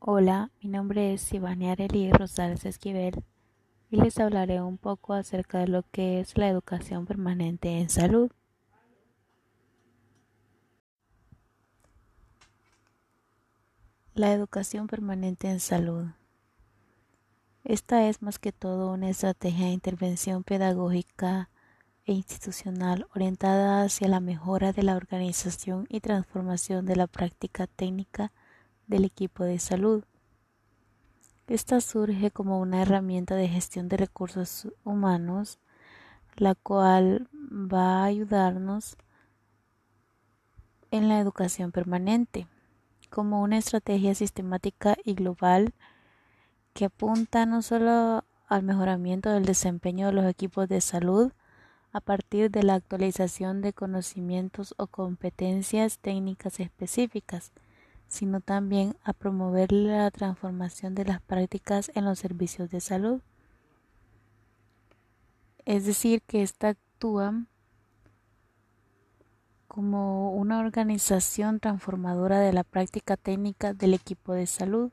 Hola, mi nombre es Ivania Arely Rosales Esquivel y les hablaré un poco acerca de lo que es la educación permanente en salud. La educación permanente en salud. Esta es más que todo una estrategia de intervención pedagógica e institucional orientada hacia la mejora de la organización y transformación de la práctica técnica del equipo de salud. Esta surge como una herramienta de gestión de recursos humanos, la cual va a ayudarnos en la educación permanente, como una estrategia sistemática y global que apunta no solo al mejoramiento del desempeño de los equipos de salud, a partir de la actualización de conocimientos o competencias técnicas específicas, sino también a promover la transformación de las prácticas en los servicios de salud. Es decir, que ésta actúa como una organización transformadora de la práctica técnica del equipo de salud,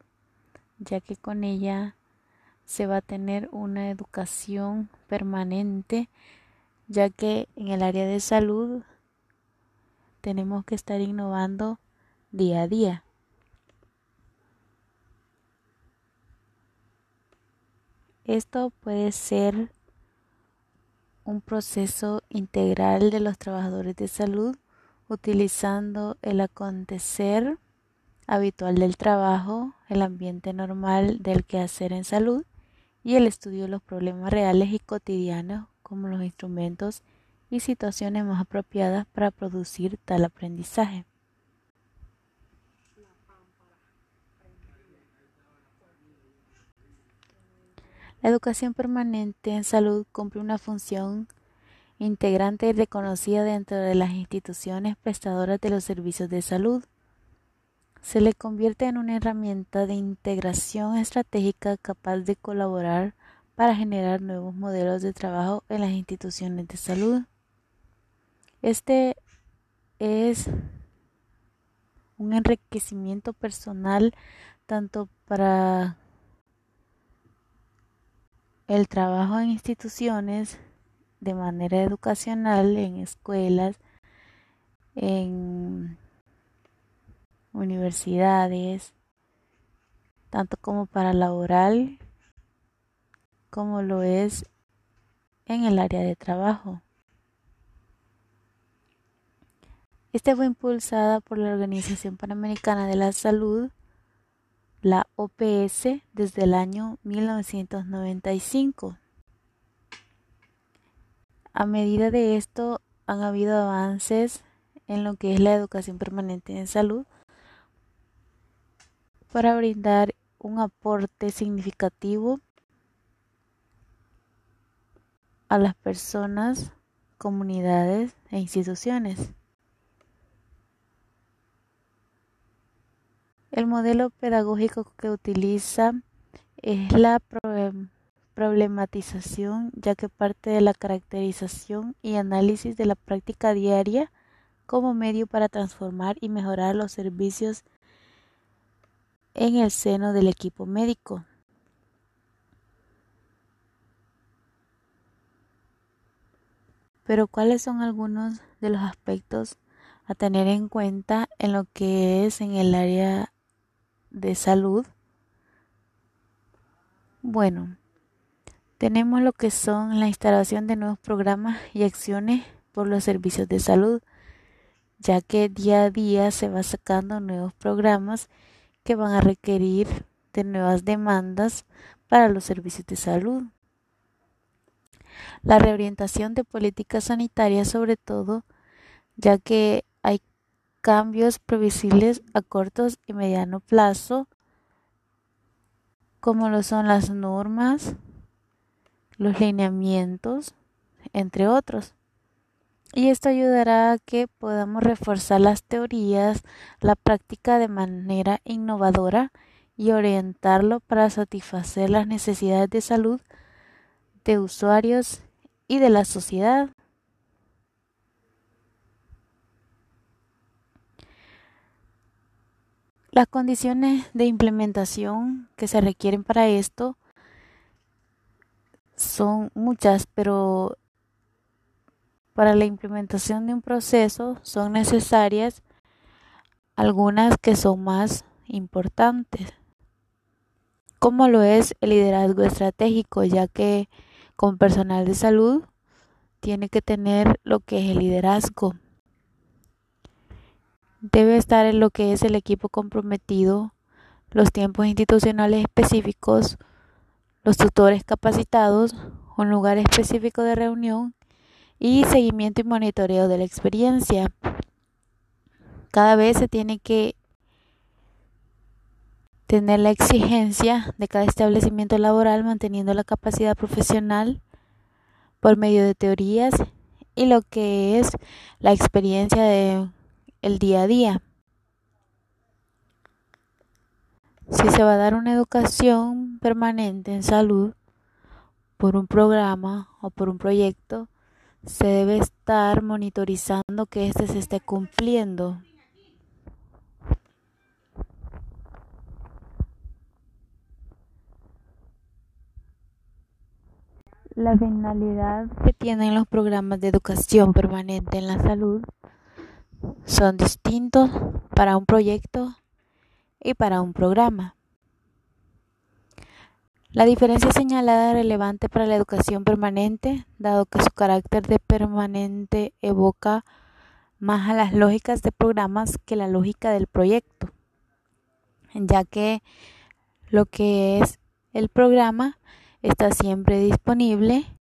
ya que con ella se va a tener una educación permanente ya que en el área de salud tenemos que estar innovando día a día. Esto puede ser un proceso integral de los trabajadores de salud utilizando el acontecer habitual del trabajo, el ambiente normal del quehacer en salud y el estudio de los problemas reales y cotidianos como los instrumentos y situaciones más apropiadas para producir tal aprendizaje. La educación permanente en salud cumple una función integrante y reconocida dentro de las instituciones prestadoras de los servicios de salud. Se le convierte en una herramienta de integración estratégica capaz de colaborar para generar nuevos modelos de trabajo en las instituciones de salud. Este es un enriquecimiento personal tanto para el trabajo en instituciones de manera educacional, en escuelas, en universidades, tanto como para laboral como lo es en el área de trabajo. Esta fue impulsada por la Organización Panamericana de la Salud, la OPS, desde el año 1995. A medida de esto han habido avances en lo que es la educación permanente en salud para brindar un aporte significativo a las personas, comunidades e instituciones. El modelo pedagógico que utiliza es la problematización, ya que parte de la caracterización y análisis de la práctica diaria como medio para transformar y mejorar los servicios en el seno del equipo médico. Pero ¿cuáles son algunos de los aspectos a tener en cuenta en lo que es en el área de salud? Bueno, tenemos lo que son la instalación de nuevos programas y acciones por los servicios de salud, ya que día a día se va sacando nuevos programas que van a requerir de nuevas demandas para los servicios de salud la reorientación de políticas sanitarias sobre todo, ya que cambios previsibles a corto y mediano plazo, como lo son las normas, los lineamientos, entre otros. Y esto ayudará a que podamos reforzar las teorías, la práctica de manera innovadora y orientarlo para satisfacer las necesidades de salud de usuarios y de la sociedad. Las condiciones de implementación que se requieren para esto son muchas, pero para la implementación de un proceso son necesarias algunas que son más importantes, como lo es el liderazgo estratégico, ya que como personal de salud tiene que tener lo que es el liderazgo. Debe estar en lo que es el equipo comprometido, los tiempos institucionales específicos, los tutores capacitados, un lugar específico de reunión y seguimiento y monitoreo de la experiencia. Cada vez se tiene que tener la exigencia de cada establecimiento laboral manteniendo la capacidad profesional por medio de teorías y lo que es la experiencia de el día a día. Si se va a dar una educación permanente en salud por un programa o por un proyecto, se debe estar monitorizando que éste se esté cumpliendo. La finalidad que tienen los programas de educación permanente en la salud son distintos para un proyecto y para un programa. La diferencia señalada es relevante para la educación permanente, dado que su carácter de permanente evoca más a las lógicas de programas que la lógica del proyecto, ya que lo que es el programa está siempre disponible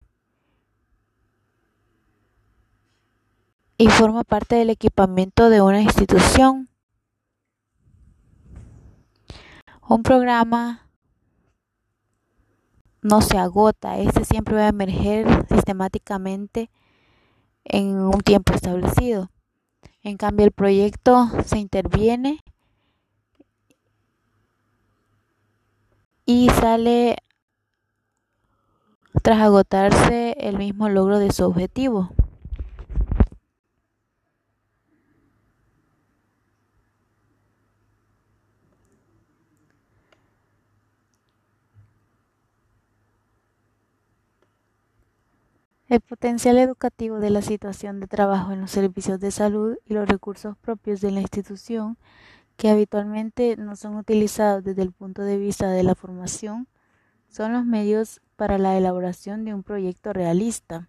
y forma parte del equipamiento de una institución. Un programa no se agota, este siempre va a emerger sistemáticamente en un tiempo establecido. En cambio, el proyecto se interviene y sale tras agotarse el mismo logro de su objetivo. El potencial educativo de la situación de trabajo en los servicios de salud y los recursos propios de la institución que habitualmente no son utilizados desde el punto de vista de la formación son los medios para la elaboración de un proyecto realista.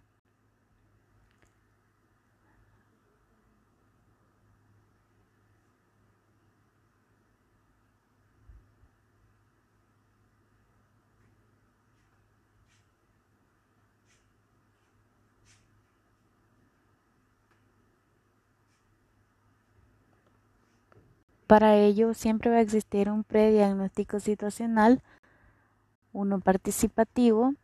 Para ello, siempre va a existir un prediagnóstico situacional uno participativo,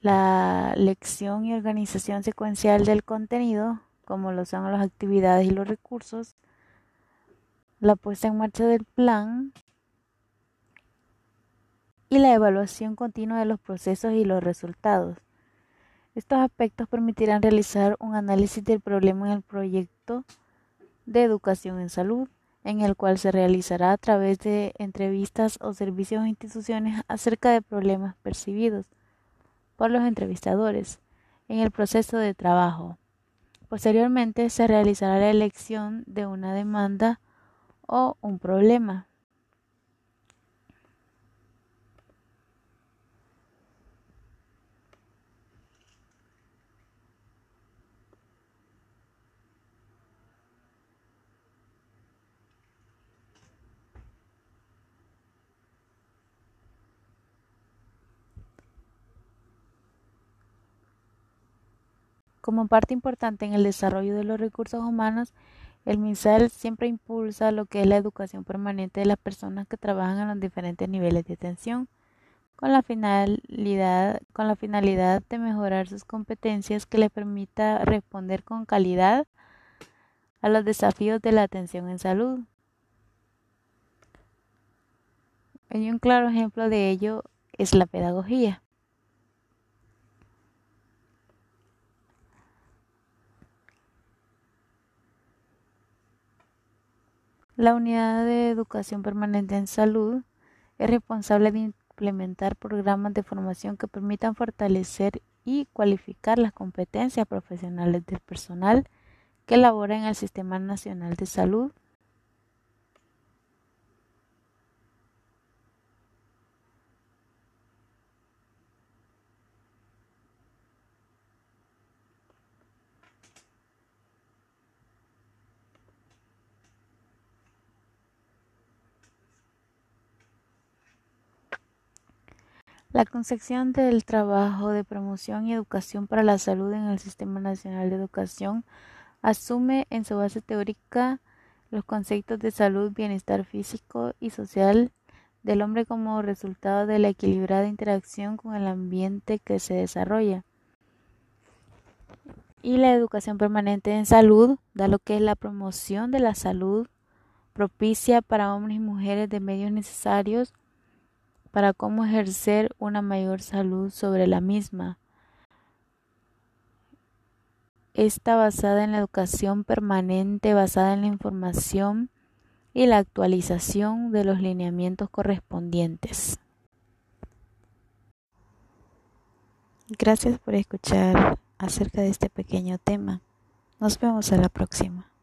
la lección y organización secuencial del contenido, como lo son las actividades y los recursos, la puesta en marcha del plan y la evaluación continua de los procesos y los resultados. Estos aspectos permitirán realizar un análisis del problema en el proyecto de educación en salud en el cual se realizará a través de entrevistas o servicios o instituciones acerca de problemas percibidos por los entrevistadores en el proceso de trabajo. Posteriormente se realizará la elección de una demanda o un problema. Como parte importante en el desarrollo de los recursos humanos, el MISAL siempre impulsa lo que es la educación permanente de las personas que trabajan en los diferentes niveles de atención, con la finalidad, con la finalidad de mejorar sus competencias que les permita responder con calidad a los desafíos de la atención en salud. Y un claro ejemplo de ello es la pedagogía. La unidad de educación permanente en salud es responsable de implementar programas de formación que permitan fortalecer y cualificar las competencias profesionales del personal que labora en el Sistema Nacional de Salud La concepción del trabajo de promoción y educación para la salud en el Sistema Nacional de Educación asume en su base teórica los conceptos de salud, bienestar físico y social del hombre como resultado de la equilibrada interacción con el ambiente que se desarrolla. Y la educación permanente en salud da lo que es la promoción de la salud propicia para hombres y mujeres de medios necesarios para cómo ejercer una mayor salud sobre la misma. Está basada en la educación permanente, basada en la información y la actualización de los lineamientos correspondientes. Gracias por escuchar acerca de este pequeño tema. Nos vemos a la próxima.